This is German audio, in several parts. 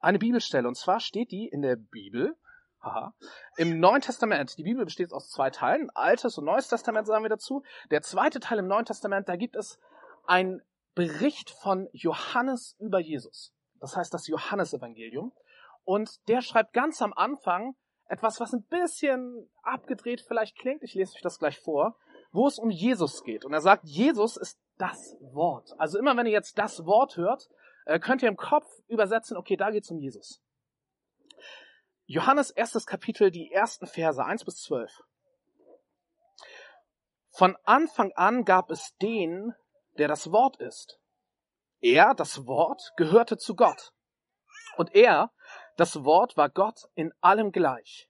eine Bibelstelle. Und zwar steht die in der Bibel, haha, im Neuen Testament. Die Bibel besteht aus zwei Teilen, Altes und Neues Testament sagen wir dazu. Der zweite Teil im Neuen Testament, da gibt es ein Bericht von Johannes über Jesus. Das heißt das Johannesevangelium. Und der schreibt ganz am Anfang etwas, was ein bisschen abgedreht vielleicht klingt. Ich lese euch das gleich vor, wo es um Jesus geht. Und er sagt, Jesus ist das Wort. Also immer wenn ihr jetzt das Wort hört, könnt ihr im Kopf übersetzen, okay, da geht es um Jesus. Johannes erstes Kapitel, die ersten Verse 1 bis 12. Von Anfang an gab es den, der das Wort ist. Er, das Wort, gehörte zu Gott. Und er, das Wort, war Gott in allem gleich.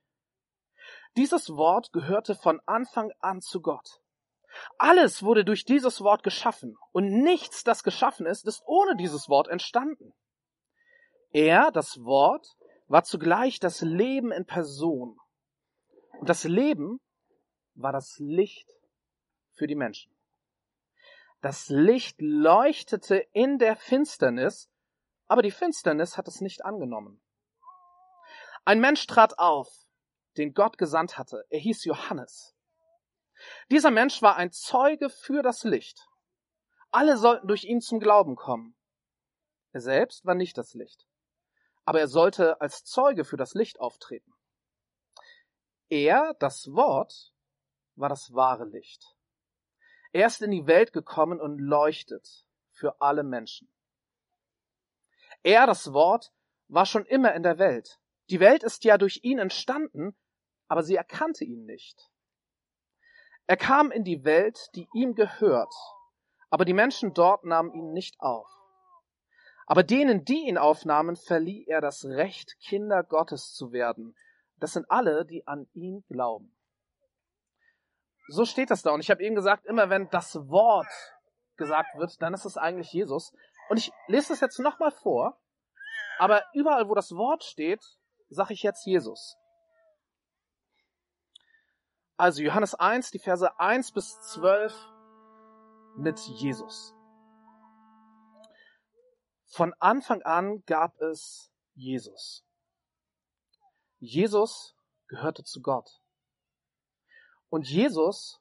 Dieses Wort gehörte von Anfang an zu Gott. Alles wurde durch dieses Wort geschaffen und nichts, das geschaffen ist, ist ohne dieses Wort entstanden. Er, das Wort, war zugleich das Leben in Person. Und das Leben war das Licht für die Menschen. Das Licht leuchtete in der Finsternis, aber die Finsternis hat es nicht angenommen. Ein Mensch trat auf, den Gott gesandt hatte. Er hieß Johannes. Dieser Mensch war ein Zeuge für das Licht. Alle sollten durch ihn zum Glauben kommen. Er selbst war nicht das Licht, aber er sollte als Zeuge für das Licht auftreten. Er, das Wort, war das wahre Licht. Er ist in die Welt gekommen und leuchtet für alle Menschen. Er, das Wort, war schon immer in der Welt. Die Welt ist ja durch ihn entstanden, aber sie erkannte ihn nicht. Er kam in die Welt, die ihm gehört, aber die Menschen dort nahmen ihn nicht auf. Aber denen, die ihn aufnahmen, verlieh er das Recht, Kinder Gottes zu werden. Das sind alle, die an ihn glauben. So steht das da. Und ich habe eben gesagt, immer wenn das Wort gesagt wird, dann ist es eigentlich Jesus. Und ich lese das jetzt nochmal vor. Aber überall, wo das Wort steht, sage ich jetzt Jesus. Also Johannes 1, die Verse 1 bis 12 mit Jesus. Von Anfang an gab es Jesus. Jesus gehörte zu Gott. Und Jesus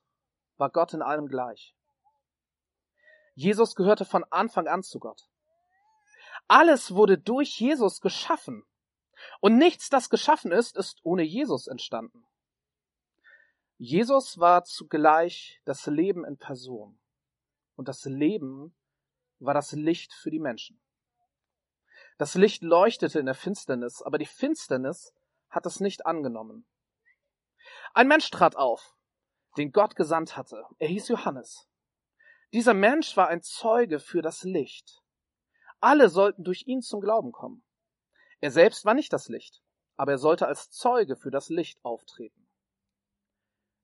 war Gott in allem gleich. Jesus gehörte von Anfang an zu Gott. Alles wurde durch Jesus geschaffen. Und nichts, das geschaffen ist, ist ohne Jesus entstanden. Jesus war zugleich das Leben in Person. Und das Leben war das Licht für die Menschen. Das Licht leuchtete in der Finsternis, aber die Finsternis hat es nicht angenommen. Ein Mensch trat auf, den Gott gesandt hatte. Er hieß Johannes. Dieser Mensch war ein Zeuge für das Licht. Alle sollten durch ihn zum Glauben kommen. Er selbst war nicht das Licht, aber er sollte als Zeuge für das Licht auftreten.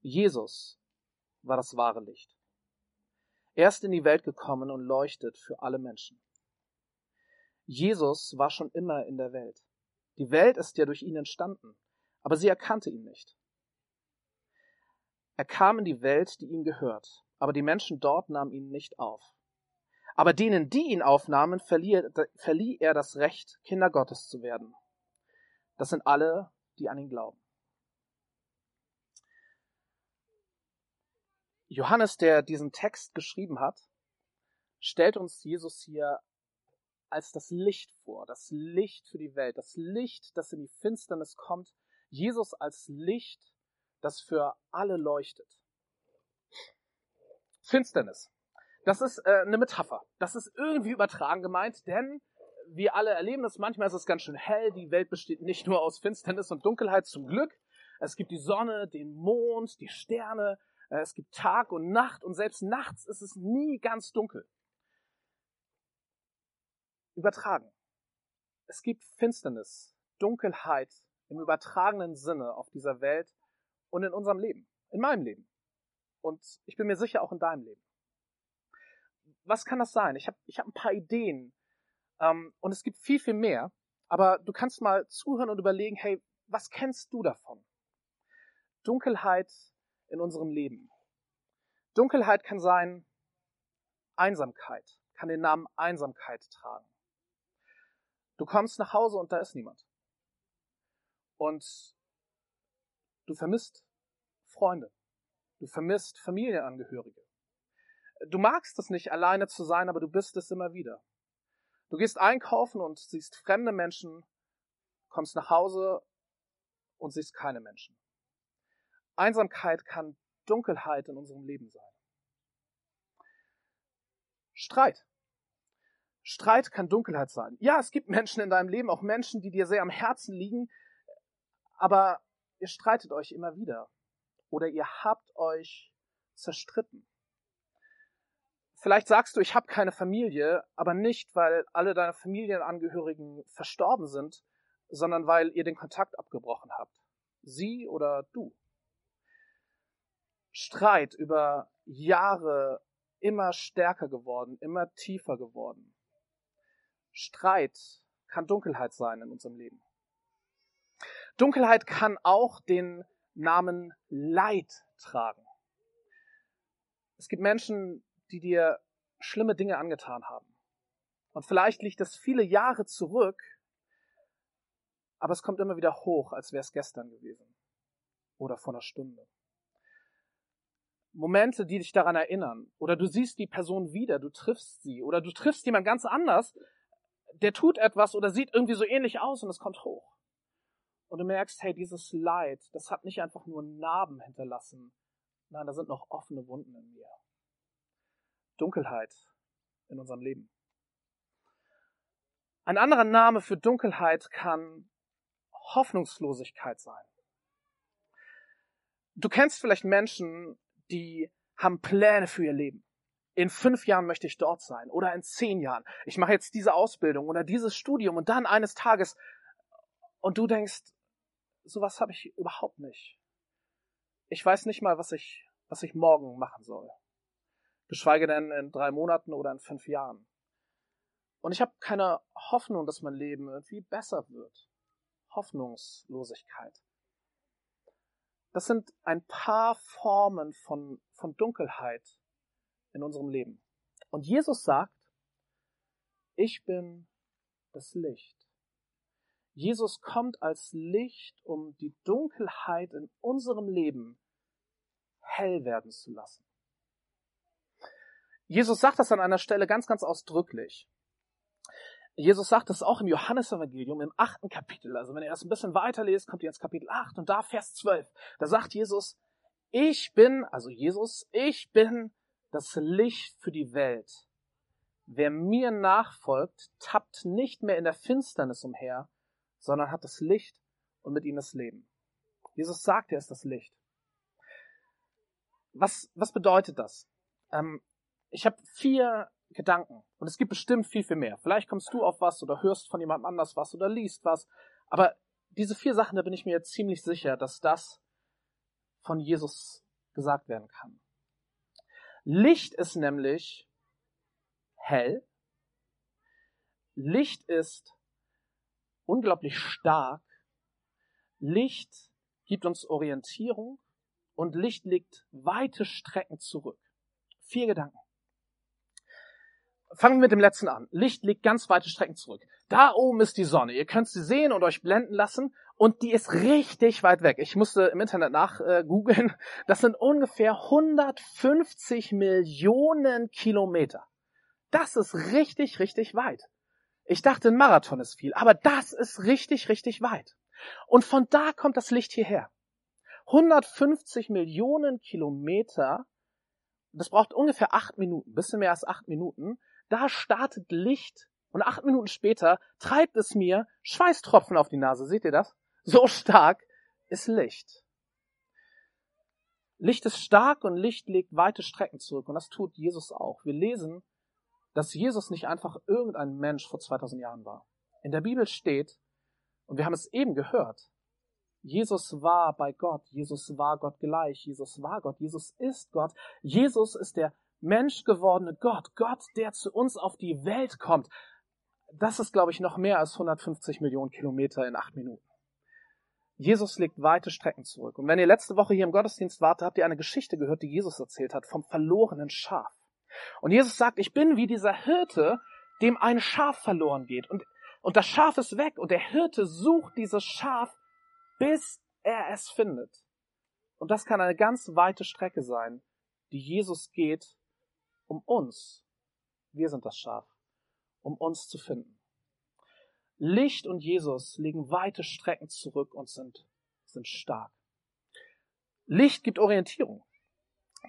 Jesus war das wahre Licht. Er ist in die Welt gekommen und leuchtet für alle Menschen. Jesus war schon immer in der Welt. Die Welt ist ja durch ihn entstanden, aber sie erkannte ihn nicht. Er kam in die Welt, die ihm gehört, aber die Menschen dort nahmen ihn nicht auf. Aber denen, die ihn aufnahmen, verlieh, verlieh er das Recht, Kinder Gottes zu werden. Das sind alle, die an ihn glauben. Johannes, der diesen Text geschrieben hat, stellt uns Jesus hier als das Licht vor, das Licht für die Welt, das Licht, das in die Finsternis kommt, Jesus als Licht, das für alle leuchtet. Finsternis. Das ist äh, eine Metapher. Das ist irgendwie übertragen gemeint, denn wir alle erleben das. Manchmal ist es ganz schön hell. Die Welt besteht nicht nur aus Finsternis und Dunkelheit, zum Glück. Es gibt die Sonne, den Mond, die Sterne. Äh, es gibt Tag und Nacht und selbst nachts ist es nie ganz dunkel. Übertragen. Es gibt Finsternis, Dunkelheit im übertragenen Sinne auf dieser Welt und in unserem Leben, in meinem Leben. Und ich bin mir sicher auch in deinem Leben. Was kann das sein? Ich habe ich hab ein paar Ideen ähm, und es gibt viel, viel mehr. Aber du kannst mal zuhören und überlegen, hey, was kennst du davon? Dunkelheit in unserem Leben. Dunkelheit kann sein Einsamkeit, kann den Namen Einsamkeit tragen. Du kommst nach Hause und da ist niemand. Und du vermisst Freunde. Du vermisst Familienangehörige. Du magst es nicht, alleine zu sein, aber du bist es immer wieder. Du gehst einkaufen und siehst fremde Menschen, kommst nach Hause und siehst keine Menschen. Einsamkeit kann Dunkelheit in unserem Leben sein. Streit. Streit kann Dunkelheit sein. Ja, es gibt Menschen in deinem Leben, auch Menschen, die dir sehr am Herzen liegen, aber ihr streitet euch immer wieder oder ihr habt euch zerstritten. Vielleicht sagst du, ich habe keine Familie, aber nicht, weil alle deine Familienangehörigen verstorben sind, sondern weil ihr den Kontakt abgebrochen habt. Sie oder du. Streit über Jahre immer stärker geworden, immer tiefer geworden. Streit kann Dunkelheit sein in unserem Leben. Dunkelheit kann auch den Namen Leid tragen. Es gibt Menschen, die dir schlimme Dinge angetan haben. Und vielleicht liegt das viele Jahre zurück, aber es kommt immer wieder hoch, als wäre es gestern gewesen oder vor einer Stunde. Momente, die dich daran erinnern. Oder du siehst die Person wieder, du triffst sie. Oder du triffst jemand ganz anders, der tut etwas oder sieht irgendwie so ähnlich aus und es kommt hoch. Und du merkst, hey, dieses Leid, das hat nicht einfach nur Narben hinterlassen. Nein, da sind noch offene Wunden in mir. Dunkelheit in unserem Leben. Ein anderer Name für Dunkelheit kann Hoffnungslosigkeit sein. Du kennst vielleicht Menschen, die haben Pläne für ihr Leben. In fünf Jahren möchte ich dort sein oder in zehn Jahren. Ich mache jetzt diese Ausbildung oder dieses Studium und dann eines Tages. Und du denkst, sowas habe ich überhaupt nicht. Ich weiß nicht mal, was ich, was ich morgen machen soll. Geschweige denn in drei Monaten oder in fünf Jahren. Und ich habe keine Hoffnung, dass mein Leben irgendwie besser wird. Hoffnungslosigkeit. Das sind ein paar Formen von, von Dunkelheit in unserem Leben. Und Jesus sagt, ich bin das Licht. Jesus kommt als Licht, um die Dunkelheit in unserem Leben hell werden zu lassen. Jesus sagt das an einer Stelle ganz, ganz ausdrücklich. Jesus sagt das auch im Johannesevangelium im achten Kapitel. Also wenn ihr das ein bisschen weiterlest, kommt ihr ins Kapitel 8 und da Vers 12. Da sagt Jesus, ich bin, also Jesus, ich bin das Licht für die Welt. Wer mir nachfolgt, tappt nicht mehr in der Finsternis umher, sondern hat das Licht und mit ihm das Leben. Jesus sagt, er ist das Licht. Was, was bedeutet das? Ähm, ich habe vier Gedanken. Und es gibt bestimmt viel, viel mehr. Vielleicht kommst du auf was oder hörst von jemandem anders was oder liest was. Aber diese vier Sachen, da bin ich mir jetzt ziemlich sicher, dass das von Jesus gesagt werden kann. Licht ist nämlich hell. Licht ist unglaublich stark. Licht gibt uns Orientierung und Licht liegt weite Strecken zurück. Vier Gedanken. Fangen wir mit dem letzten an. Licht liegt ganz weite Strecken zurück. Da oben ist die Sonne. Ihr könnt sie sehen und euch blenden lassen. Und die ist richtig weit weg. Ich musste im Internet nach äh. Das sind ungefähr 150 Millionen Kilometer. Das ist richtig, richtig weit. Ich dachte, ein Marathon ist viel, aber das ist richtig, richtig weit. Und von da kommt das Licht hierher. 150 Millionen Kilometer. Das braucht ungefähr acht Minuten, bisschen mehr als acht Minuten da startet Licht und acht Minuten später treibt es mir Schweißtropfen auf die Nase. Seht ihr das? So stark ist Licht. Licht ist stark und Licht legt weite Strecken zurück und das tut Jesus auch. Wir lesen, dass Jesus nicht einfach irgendein Mensch vor 2000 Jahren war. In der Bibel steht, und wir haben es eben gehört, Jesus war bei Gott, Jesus war Gott gleich, Jesus war Gott, Jesus ist Gott, Jesus ist der menschgewordene Gott, Gott, der zu uns auf die Welt kommt, das ist, glaube ich, noch mehr als 150 Millionen Kilometer in acht Minuten. Jesus legt weite Strecken zurück. Und wenn ihr letzte Woche hier im Gottesdienst wart, habt ihr eine Geschichte gehört, die Jesus erzählt hat, vom verlorenen Schaf. Und Jesus sagt, ich bin wie dieser Hirte, dem ein Schaf verloren geht. Und Und das Schaf ist weg und der Hirte sucht dieses Schaf, bis er es findet. Und das kann eine ganz weite Strecke sein, die Jesus geht, um uns, wir sind das Schaf, um uns zu finden. Licht und Jesus legen weite Strecken zurück und sind, sind stark. Licht gibt Orientierung.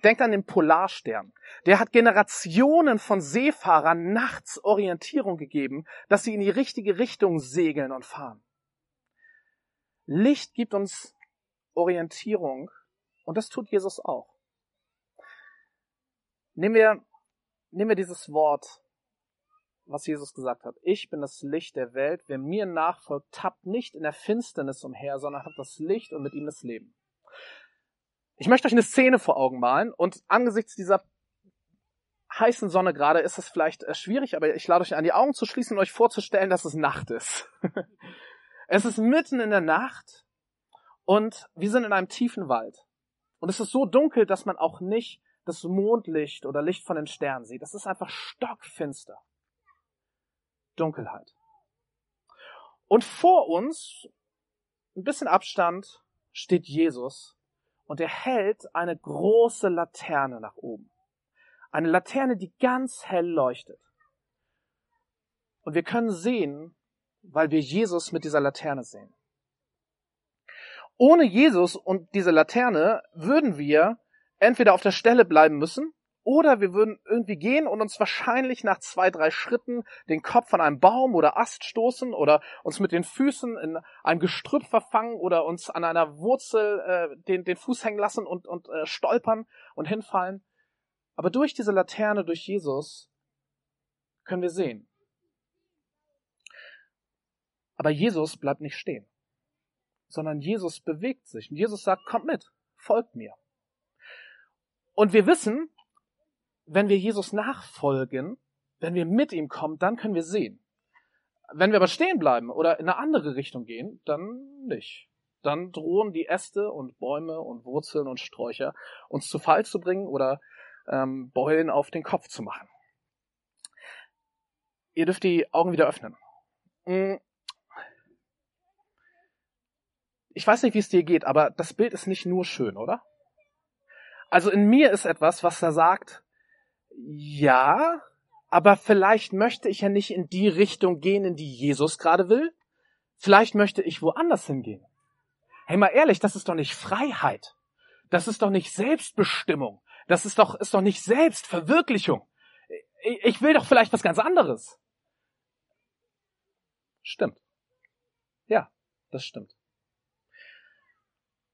Denkt an den Polarstern. Der hat Generationen von Seefahrern nachts Orientierung gegeben, dass sie in die richtige Richtung segeln und fahren. Licht gibt uns Orientierung und das tut Jesus auch. Nehmen wir, nehmen wir dieses Wort, was Jesus gesagt hat. Ich bin das Licht der Welt. Wer mir nachfolgt, tappt nicht in der Finsternis umher, sondern hat das Licht und mit ihm das Leben. Ich möchte euch eine Szene vor Augen malen und angesichts dieser heißen Sonne gerade ist es vielleicht äh, schwierig, aber ich lade euch an, die Augen zu schließen und euch vorzustellen, dass es Nacht ist. es ist mitten in der Nacht und wir sind in einem tiefen Wald. Und es ist so dunkel, dass man auch nicht das Mondlicht oder Licht von den Sternen sieht. Es ist einfach stockfinster. Dunkelheit. Und vor uns, ein bisschen Abstand, steht Jesus und er hält eine große Laterne nach oben. Eine Laterne, die ganz hell leuchtet. Und wir können sehen, weil wir Jesus mit dieser Laterne sehen. Ohne Jesus und diese Laterne würden wir entweder auf der Stelle bleiben müssen oder wir würden irgendwie gehen und uns wahrscheinlich nach zwei, drei Schritten den Kopf an einem Baum oder Ast stoßen oder uns mit den Füßen in einem Gestrüpp verfangen oder uns an einer Wurzel äh, den, den Fuß hängen lassen und, und äh, stolpern und hinfallen. Aber durch diese Laterne, durch Jesus, können wir sehen. Aber Jesus bleibt nicht stehen, sondern Jesus bewegt sich. Und Jesus sagt, kommt mit, folgt mir. Und wir wissen, wenn wir Jesus nachfolgen, wenn wir mit ihm kommen, dann können wir sehen. Wenn wir aber stehen bleiben oder in eine andere Richtung gehen, dann nicht. Dann drohen die Äste und Bäume und Wurzeln und Sträucher uns zu Fall zu bringen oder ähm, Beulen auf den Kopf zu machen. Ihr dürft die Augen wieder öffnen. Hm. Ich weiß nicht, wie es dir geht, aber das Bild ist nicht nur schön, oder? Also in mir ist etwas, was da sagt, ja, aber vielleicht möchte ich ja nicht in die Richtung gehen, in die Jesus gerade will. Vielleicht möchte ich woanders hingehen. Hey, mal ehrlich, das ist doch nicht Freiheit. Das ist doch nicht Selbstbestimmung. Das ist doch, ist doch nicht Selbstverwirklichung. Ich will doch vielleicht was ganz anderes. Stimmt. Ja, das stimmt.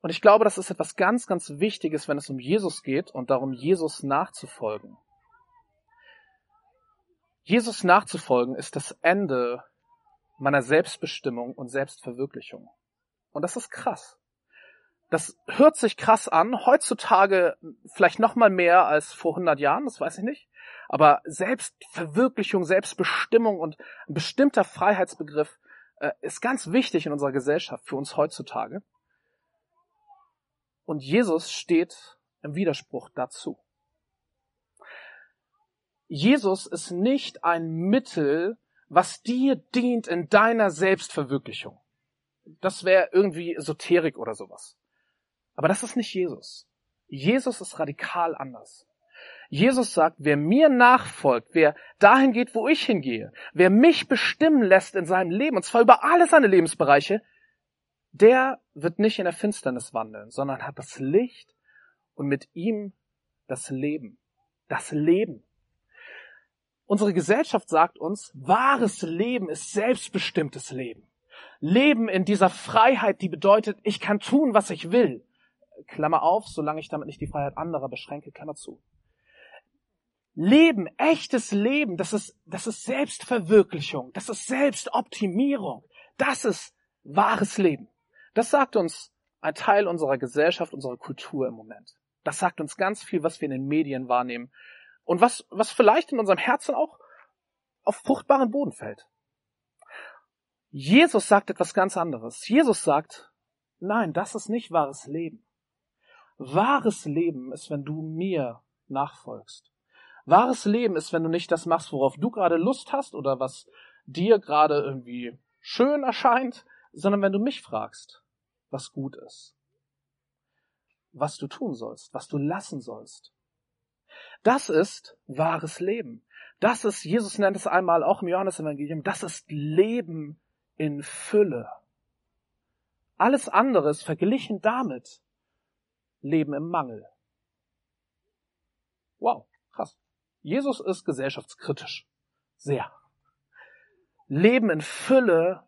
Und ich glaube, das ist etwas ganz, ganz Wichtiges, wenn es um Jesus geht und darum, Jesus nachzufolgen. Jesus nachzufolgen ist das Ende meiner Selbstbestimmung und Selbstverwirklichung. Und das ist krass. Das hört sich krass an, heutzutage vielleicht noch mal mehr als vor 100 Jahren, das weiß ich nicht. Aber Selbstverwirklichung, Selbstbestimmung und ein bestimmter Freiheitsbegriff äh, ist ganz wichtig in unserer Gesellschaft für uns heutzutage. Und Jesus steht im Widerspruch dazu. Jesus ist nicht ein Mittel, was dir dient in deiner Selbstverwirklichung. Das wäre irgendwie Esoterik oder sowas. Aber das ist nicht Jesus. Jesus ist radikal anders. Jesus sagt, wer mir nachfolgt, wer dahin geht, wo ich hingehe, wer mich bestimmen lässt in seinem Leben, und zwar über alle seine Lebensbereiche, der wird nicht in der Finsternis wandeln, sondern hat das Licht und mit ihm das Leben. Das Leben. Unsere Gesellschaft sagt uns, wahres Leben ist selbstbestimmtes Leben. Leben in dieser Freiheit, die bedeutet, ich kann tun, was ich will. Klammer auf, solange ich damit nicht die Freiheit anderer beschränke, Klammer zu. Leben, echtes Leben, das ist, das ist Selbstverwirklichung, das ist Selbstoptimierung, das ist wahres Leben. Das sagt uns ein Teil unserer Gesellschaft, unserer Kultur im Moment. Das sagt uns ganz viel, was wir in den Medien wahrnehmen, und was, was vielleicht in unserem Herzen auch auf fruchtbaren Boden fällt. Jesus sagt etwas ganz anderes. Jesus sagt, nein, das ist nicht wahres Leben. Wahres Leben ist, wenn du mir nachfolgst. Wahres Leben ist, wenn du nicht das machst, worauf du gerade Lust hast oder was dir gerade irgendwie schön erscheint, sondern wenn du mich fragst, was gut ist, was du tun sollst, was du lassen sollst. Das ist wahres Leben. Das ist, Jesus nennt es einmal auch im Johannesevangelium, das ist Leben in Fülle. Alles andere ist verglichen damit Leben im Mangel. Wow, krass. Jesus ist gesellschaftskritisch. Sehr. Leben in Fülle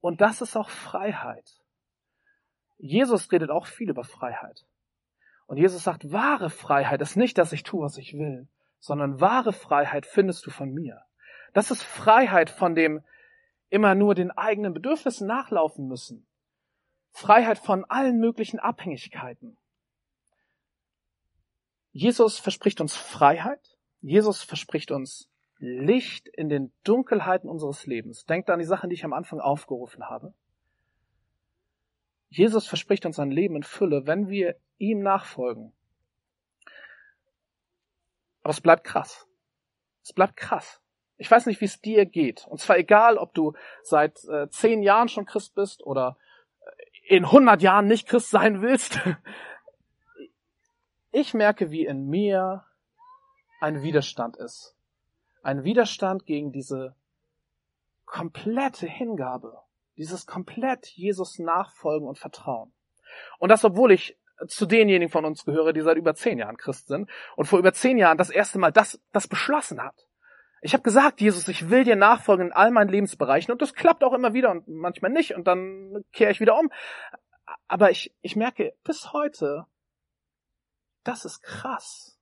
und das ist auch Freiheit. Jesus redet auch viel über Freiheit. Und Jesus sagt, wahre Freiheit ist nicht, dass ich tue, was ich will, sondern wahre Freiheit findest du von mir. Das ist Freiheit von dem immer nur den eigenen Bedürfnissen nachlaufen müssen. Freiheit von allen möglichen Abhängigkeiten. Jesus verspricht uns Freiheit. Jesus verspricht uns Licht in den Dunkelheiten unseres Lebens. Denkt an die Sachen, die ich am Anfang aufgerufen habe. Jesus verspricht uns ein Leben in Fülle, wenn wir ihm nachfolgen. Aber es bleibt krass. Es bleibt krass. Ich weiß nicht, wie es dir geht. Und zwar egal, ob du seit äh, zehn Jahren schon Christ bist oder äh, in hundert Jahren nicht Christ sein willst. Ich merke, wie in mir ein Widerstand ist. Ein Widerstand gegen diese komplette Hingabe, dieses komplett Jesus nachfolgen und vertrauen. Und das, obwohl ich zu denjenigen von uns gehöre, die seit über zehn Jahren Christ sind und vor über zehn Jahren das erste Mal das, das beschlossen hat. Ich habe gesagt, Jesus, ich will dir nachfolgen in all meinen Lebensbereichen und das klappt auch immer wieder und manchmal nicht und dann kehre ich wieder um. Aber ich, ich merke bis heute, das ist krass.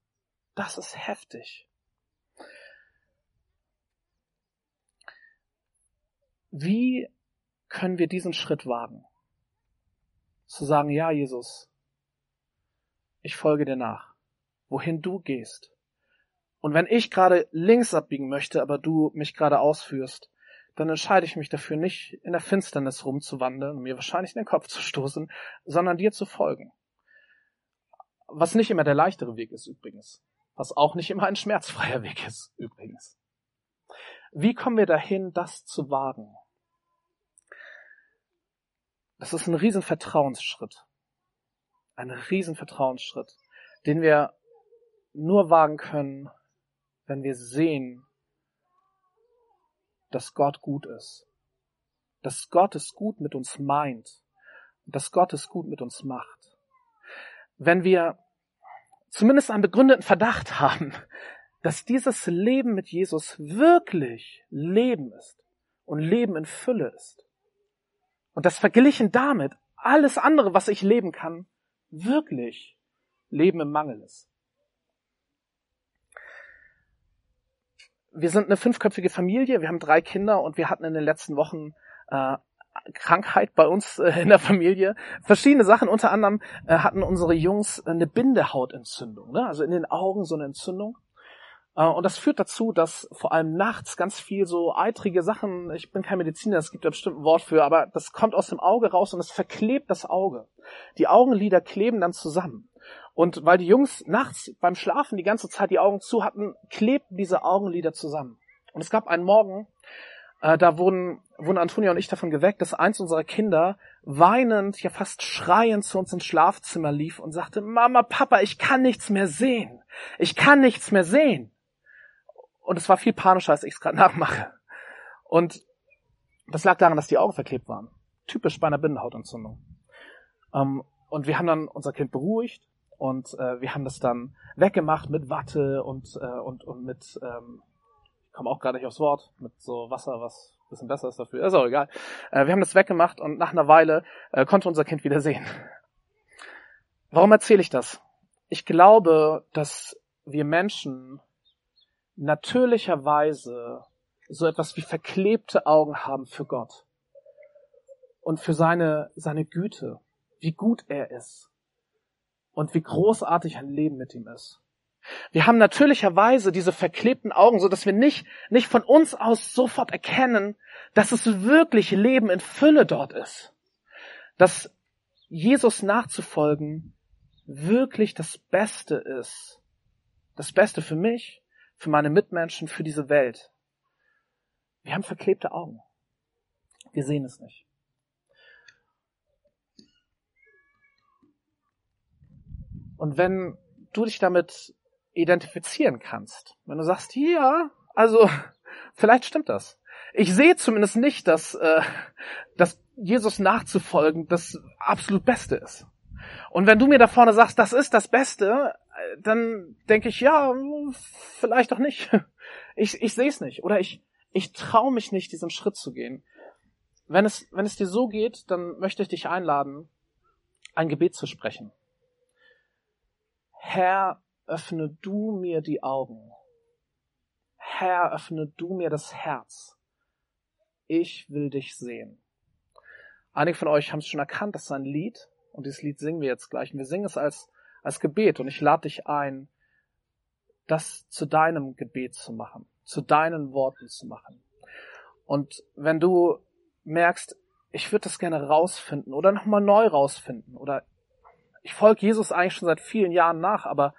Das ist heftig. Wie können wir diesen Schritt wagen? Zu sagen, ja, Jesus, ich folge dir nach, wohin du gehst. Und wenn ich gerade links abbiegen möchte, aber du mich gerade ausführst, dann entscheide ich mich dafür nicht in der Finsternis rumzuwandeln mir wahrscheinlich in den Kopf zu stoßen, sondern dir zu folgen. Was nicht immer der leichtere Weg ist übrigens. Was auch nicht immer ein schmerzfreier Weg ist übrigens. Wie kommen wir dahin, das zu wagen? Das ist ein riesen Vertrauensschritt. Ein riesen Vertrauensschritt, den wir nur wagen können, wenn wir sehen, dass Gott gut ist. Dass Gott es gut mit uns meint. Dass Gott es gut mit uns macht wenn wir zumindest einen begründeten Verdacht haben, dass dieses Leben mit Jesus wirklich Leben ist und Leben in Fülle ist. Und das verglichen damit alles andere, was ich leben kann, wirklich Leben im Mangel ist. Wir sind eine fünfköpfige Familie, wir haben drei Kinder und wir hatten in den letzten Wochen äh, Krankheit bei uns äh, in der Familie. Verschiedene Sachen, unter anderem äh, hatten unsere Jungs eine Bindehautentzündung, ne? also in den Augen so eine Entzündung. Äh, und das führt dazu, dass vor allem nachts ganz viel so eitrige Sachen, ich bin kein Mediziner, es gibt da bestimmt ein Wort für, aber das kommt aus dem Auge raus und es verklebt das Auge. Die Augenlider kleben dann zusammen. Und weil die Jungs nachts beim Schlafen die ganze Zeit die Augen zu hatten, klebten diese Augenlider zusammen. Und es gab einen Morgen, äh, da wurden, wurden Antonia und ich davon geweckt, dass eins unserer Kinder weinend, ja fast schreiend zu uns ins Schlafzimmer lief und sagte, Mama, Papa, ich kann nichts mehr sehen. Ich kann nichts mehr sehen. Und es war viel panischer, als ich es gerade nachmache. Und das lag daran, dass die Augen verklebt waren. Typisch bei einer Bindehautentzündung. Ähm, und wir haben dann unser Kind beruhigt und äh, wir haben das dann weggemacht mit Watte und, äh, und, und mit ähm, komme auch gerade nicht aufs Wort, mit so Wasser, was bisschen besser ist dafür. Ist auch egal. Äh, wir haben das weggemacht und nach einer Weile äh, konnte unser Kind wieder sehen. Warum erzähle ich das? Ich glaube, dass wir Menschen natürlicherweise so etwas wie verklebte Augen haben für Gott und für seine, seine Güte, wie gut er ist und wie großartig ein Leben mit ihm ist. Wir haben natürlicherweise diese verklebten Augen, so dass wir nicht, nicht von uns aus sofort erkennen, dass es wirklich Leben in Fülle dort ist. Dass Jesus nachzufolgen wirklich das Beste ist. Das Beste für mich, für meine Mitmenschen, für diese Welt. Wir haben verklebte Augen. Wir sehen es nicht. Und wenn du dich damit identifizieren kannst, wenn du sagst, ja, also vielleicht stimmt das. Ich sehe zumindest nicht, dass, äh, dass Jesus nachzufolgen das absolut Beste ist. Und wenn du mir da vorne sagst, das ist das Beste, dann denke ich, ja, vielleicht doch nicht. Ich, ich sehe es nicht. Oder ich, ich traue mich nicht, diesen Schritt zu gehen. Wenn es, wenn es dir so geht, dann möchte ich dich einladen, ein Gebet zu sprechen. Herr, öffne du mir die Augen. Herr, öffne du mir das Herz. Ich will dich sehen. Einige von euch haben es schon erkannt, das ist ein Lied und dieses Lied singen wir jetzt gleich. Und wir singen es als, als Gebet und ich lade dich ein, das zu deinem Gebet zu machen, zu deinen Worten zu machen. Und wenn du merkst, ich würde das gerne rausfinden oder nochmal neu rausfinden oder ich folge Jesus eigentlich schon seit vielen Jahren nach, aber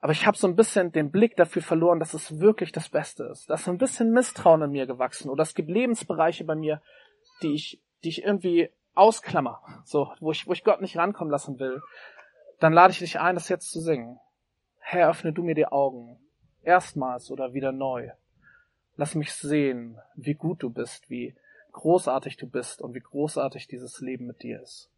aber ich habe so ein bisschen den Blick dafür verloren, dass es wirklich das Beste ist. Da ist so ein bisschen Misstrauen in mir gewachsen oder es gibt Lebensbereiche bei mir, die ich, die ich irgendwie ausklammer, so, wo ich, wo ich Gott nicht rankommen lassen will. Dann lade ich dich ein, das jetzt zu singen. Herr, öffne du mir die Augen. Erstmals oder wieder neu. Lass mich sehen, wie gut du bist, wie großartig du bist und wie großartig dieses Leben mit dir ist.